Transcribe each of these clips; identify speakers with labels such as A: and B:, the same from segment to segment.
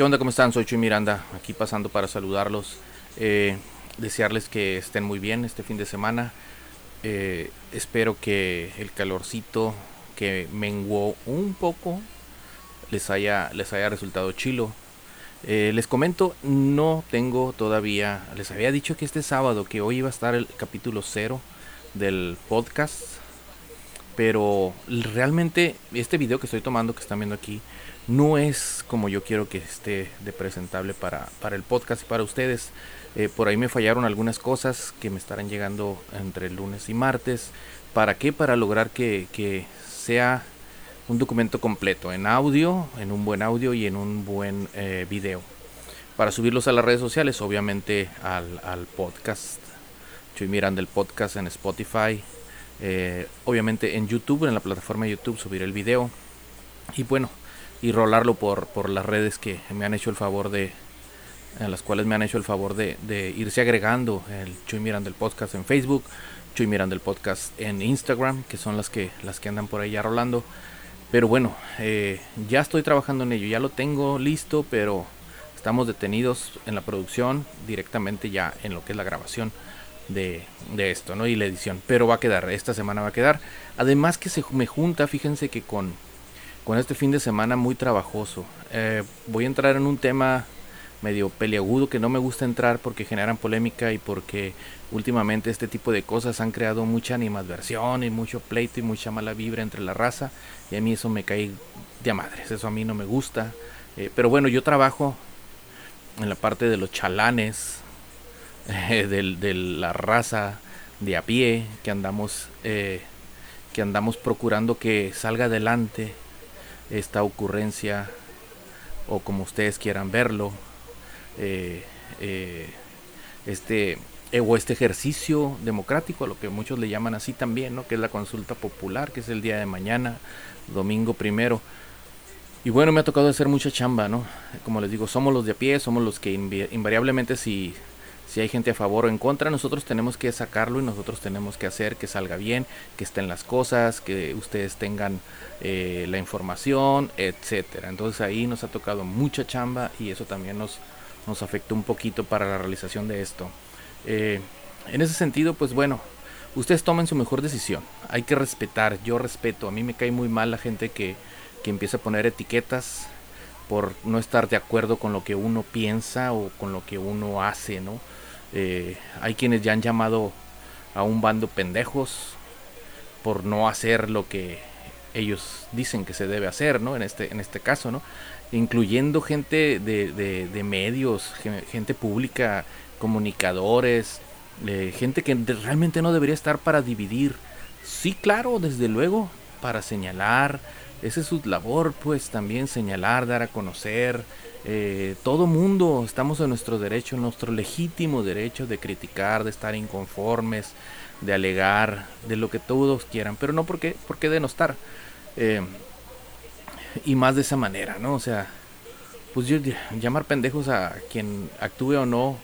A: ¿Qué onda? ¿Cómo están? Soy Chuy Miranda, aquí pasando para saludarlos. Eh, desearles que estén muy bien este fin de semana. Eh, espero que el calorcito que menguó un poco les haya, les haya resultado chilo. Eh, les comento, no tengo todavía, les había dicho que este sábado, que hoy iba a estar el capítulo cero del podcast, pero realmente este video que estoy tomando, que están viendo aquí, no es como yo quiero que esté de presentable para, para el podcast y para ustedes. Eh, por ahí me fallaron algunas cosas que me estarán llegando entre lunes y martes. ¿Para qué? Para lograr que, que sea un documento completo en audio, en un buen audio y en un buen eh, video. Para subirlos a las redes sociales, obviamente al, al podcast. Estoy mirando el podcast en Spotify. Eh, obviamente en YouTube, en la plataforma de YouTube, subir el video. Y bueno, y rolarlo por, por las redes que me han hecho el favor de, en las cuales me han hecho el favor de, de irse agregando el Chuy Miranda el podcast en Facebook, Chuy Miranda el podcast en Instagram, que son las que, las que andan por ahí ya rolando. Pero bueno, eh, ya estoy trabajando en ello, ya lo tengo listo, pero estamos detenidos en la producción, directamente ya en lo que es la grabación de, de esto, ¿no? Y la edición. Pero va a quedar, esta semana va a quedar. Además que se me junta, fíjense que con con este fin de semana muy trabajoso. Eh, voy a entrar en un tema medio peliagudo que no me gusta entrar porque generan polémica y porque últimamente este tipo de cosas han creado mucha animadversión y mucho pleito y mucha mala vibra entre la raza y a mí eso me cae de madres, eso a mí no me gusta. Eh, pero bueno, yo trabajo en la parte de los chalanes, eh, de, la raza de a pie que andamos, que andamos procurando que salga adelante esta ocurrencia o como ustedes quieran verlo, eh, eh, este eh, o este ejercicio democrático, a lo que muchos le llaman así también, ¿no? que es la consulta popular, que es el día de mañana, domingo primero. Y bueno, me ha tocado hacer mucha chamba, ¿no? Como les digo, somos los de a pie, somos los que invariablemente si si hay gente a favor o en contra, nosotros tenemos que sacarlo y nosotros tenemos que hacer que salga bien, que estén las cosas, que ustedes tengan eh, la información, etcétera. Entonces ahí nos ha tocado mucha chamba y eso también nos, nos afectó un poquito para la realización de esto. Eh, en ese sentido, pues bueno, ustedes tomen su mejor decisión. Hay que respetar, yo respeto. A mí me cae muy mal la gente que, que empieza a poner etiquetas por no estar de acuerdo con lo que uno piensa o con lo que uno hace, ¿no? Eh, hay quienes ya han llamado a un bando pendejos por no hacer lo que ellos dicen que se debe hacer, ¿no? En este, en este caso, ¿no? Incluyendo gente de, medios, gente pública, comunicadores, eh, gente que realmente no debería estar para dividir. Sí, claro, desde luego, para señalar, esa es su labor, pues también señalar, dar a conocer, eh, todo mundo estamos en nuestro derecho, nuestro legítimo derecho de criticar, de estar inconformes, de alegar, de lo que todos quieran, pero no porque, porque denostar. Eh, y más de esa manera, ¿no? O sea, pues yo llamar pendejos a quien actúe o no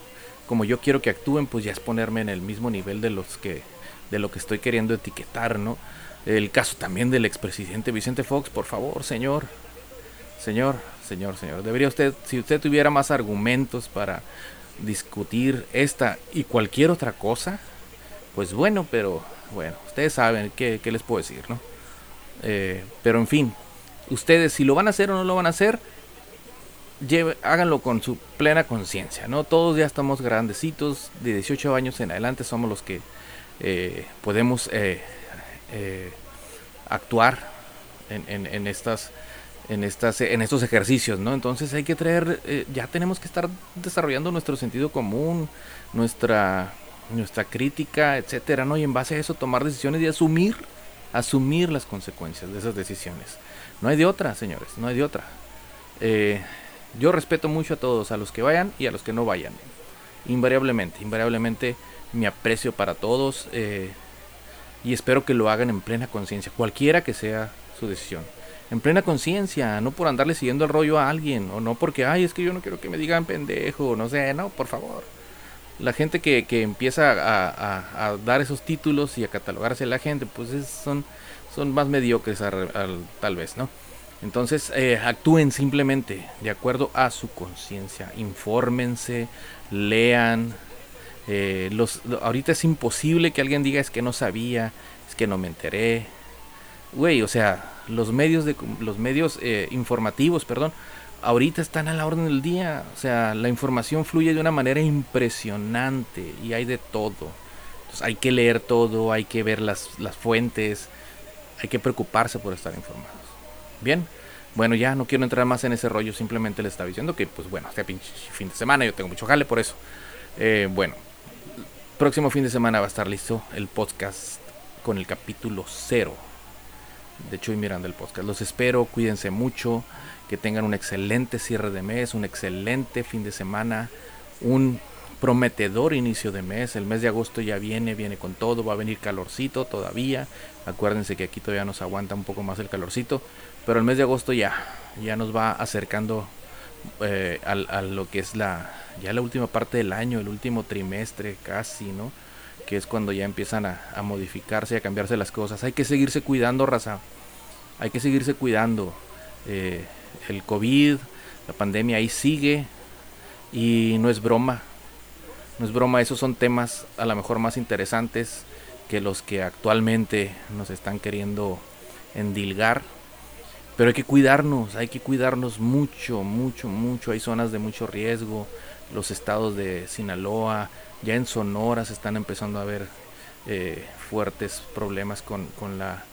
A: como yo quiero que actúen, pues ya es ponerme en el mismo nivel de los que de lo que estoy queriendo etiquetar, ¿no? El caso también del expresidente Vicente Fox, por favor, señor, Señor, señor, señor, debería usted, si usted tuviera más argumentos para discutir esta y cualquier otra cosa, pues bueno, pero bueno, ustedes saben qué, les puedo decir, ¿no? Eh, pero en fin, ustedes si lo van a hacer o no lo van a hacer, háganlo con su plena conciencia, ¿no? Todos ya estamos grandecitos, de 18 años en adelante somos los que eh, podemos eh, actuar en, estas en, estos ejercicios, ¿no? Entonces hay que traer, eh, ya tenemos que estar desarrollando nuestro sentido común, nuestra, crítica, etcétera, ¿no? Y en base a eso tomar decisiones y asumir, asumir las consecuencias de esas decisiones. No hay de otra, señores, no hay de otra. Eh, yo respeto mucho a todos, a los que vayan y a los que no vayan. Invariablemente, invariablemente mi aprecio para todos eh, y espero que lo hagan en plena conciencia, cualquiera que sea su decisión en plena conciencia, no por andarle siguiendo el rollo a alguien, o no porque, ay, es que yo no quiero que me digan pendejo, no sé, no, por favor. La gente que, que empieza a, dar esos títulos y a catalogarse a la gente, pues son, son más mediocres tal vez, ¿no? Entonces, eh, actúen simplemente de acuerdo a su conciencia. Infórmense, lean. Eh, los, ahorita es imposible que alguien diga es que no sabía, es que no me enteré. Güey, o sea, los medios, de, los medios eh, informativos, perdón, ahorita están a la orden del día. O sea, la información fluye de una manera impresionante y hay de todo. Entonces hay que leer todo, hay que ver las, las fuentes, hay que preocuparse por estar informados. Bien, bueno, ya no quiero entrar más en ese rollo, simplemente le estaba diciendo que, pues bueno, este pinche fin de semana yo tengo mucho jale por eso. Eh, bueno, próximo fin de semana va a estar listo el podcast con el capítulo cero de Chuy Miranda el podcast. Los espero, cuídense mucho, que tengan un excelente cierre de mes, un excelente fin de semana, un prometedor inicio de mes. El mes de agosto ya viene, viene con todo, va a venir calorcito todavía. Acuérdense que aquí todavía nos aguanta un poco más el calorcito, pero el mes de agosto ya, ya nos va acercando eh, a, lo que es la, ya la última parte del año, el último trimestre casi, ¿no? Que es cuando ya empiezan a, a modificarse a cambiarse las cosas. Hay que seguirse cuidando, raza. Hay que seguirse cuidando. Eh, el COVID, la pandemia ahí sigue y no es broma. No es broma, esos son temas a lo mejor más interesantes que los que actualmente nos están queriendo endilgar. Pero hay que cuidarnos, hay que cuidarnos mucho, mucho, mucho. Hay zonas de mucho riesgo. Los estados de Sinaloa, ya en Sonora se están empezando a ver eh, fuertes problemas con, con, la,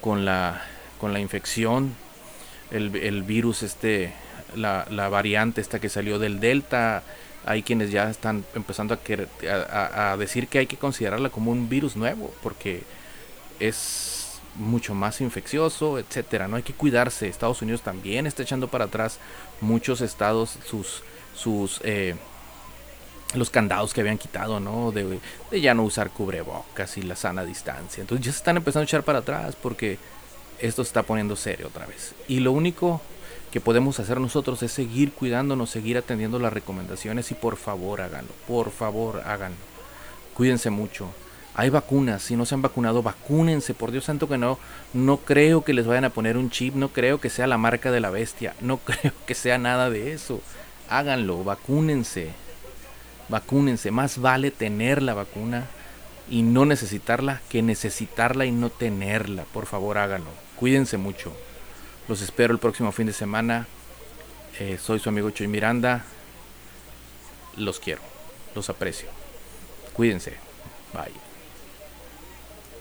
A: con, la, con la infección. El, el virus, este, la, la variante esta que salió del Delta, hay quienes ya están empezando a, a, decir que hay que considerarla como un virus nuevo porque es mucho más infeccioso, etcétera. No hay que cuidarse. Estados Unidos también está echando para atrás muchos estados sus sus eh, los candados que habían quitado, ¿no? De, ya no usar cubrebocas y la sana distancia. Entonces ya se están empezando a echar para atrás porque esto se está poniendo serio otra vez. Y lo único que podemos hacer nosotros es seguir cuidándonos, seguir atendiendo las recomendaciones y por favor háganlo, por favor háganlo. Cuídense mucho. Hay vacunas, si no se han vacunado, vacúnense, por Dios santo que no, no creo que les vayan a poner un chip, no creo que sea la marca de la bestia, no creo que sea nada de eso. Háganlo, vacúnense, vacúnense, más vale tener la vacuna y no necesitarla que necesitarla y no tenerla, por favor háganlo, cuídense mucho. Los espero el próximo fin de semana. Eh, soy su amigo Choy Miranda. Los quiero. Los aprecio. Cuídense. Bye.